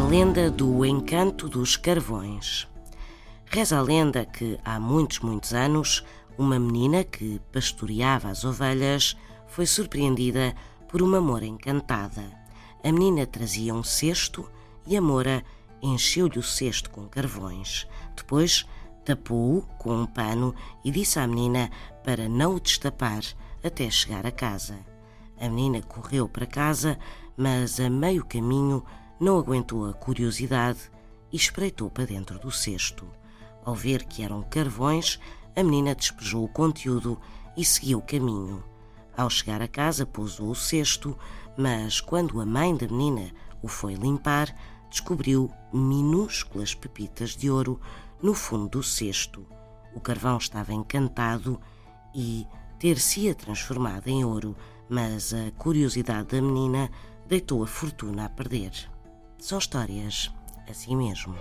lenda do encanto dos carvões. Reza a lenda que há muitos, muitos anos, uma menina que pastoreava as ovelhas foi surpreendida por uma moura encantada. A menina trazia um cesto e a moura encheu-lhe o cesto com carvões. Depois tapou-o com um pano e disse à menina para não o destapar até chegar a casa. A menina correu para casa, mas a meio caminho não aguentou a curiosidade e espreitou para dentro do cesto. Ao ver que eram carvões, a menina despejou o conteúdo e seguiu o caminho. Ao chegar a casa, pousou o cesto, mas quando a mãe da menina o foi limpar, descobriu minúsculas pepitas de ouro no fundo do cesto. O carvão estava encantado e ter-se-ia transformado em ouro, mas a curiosidade da menina deitou a fortuna a perder. São histórias assim mesmo.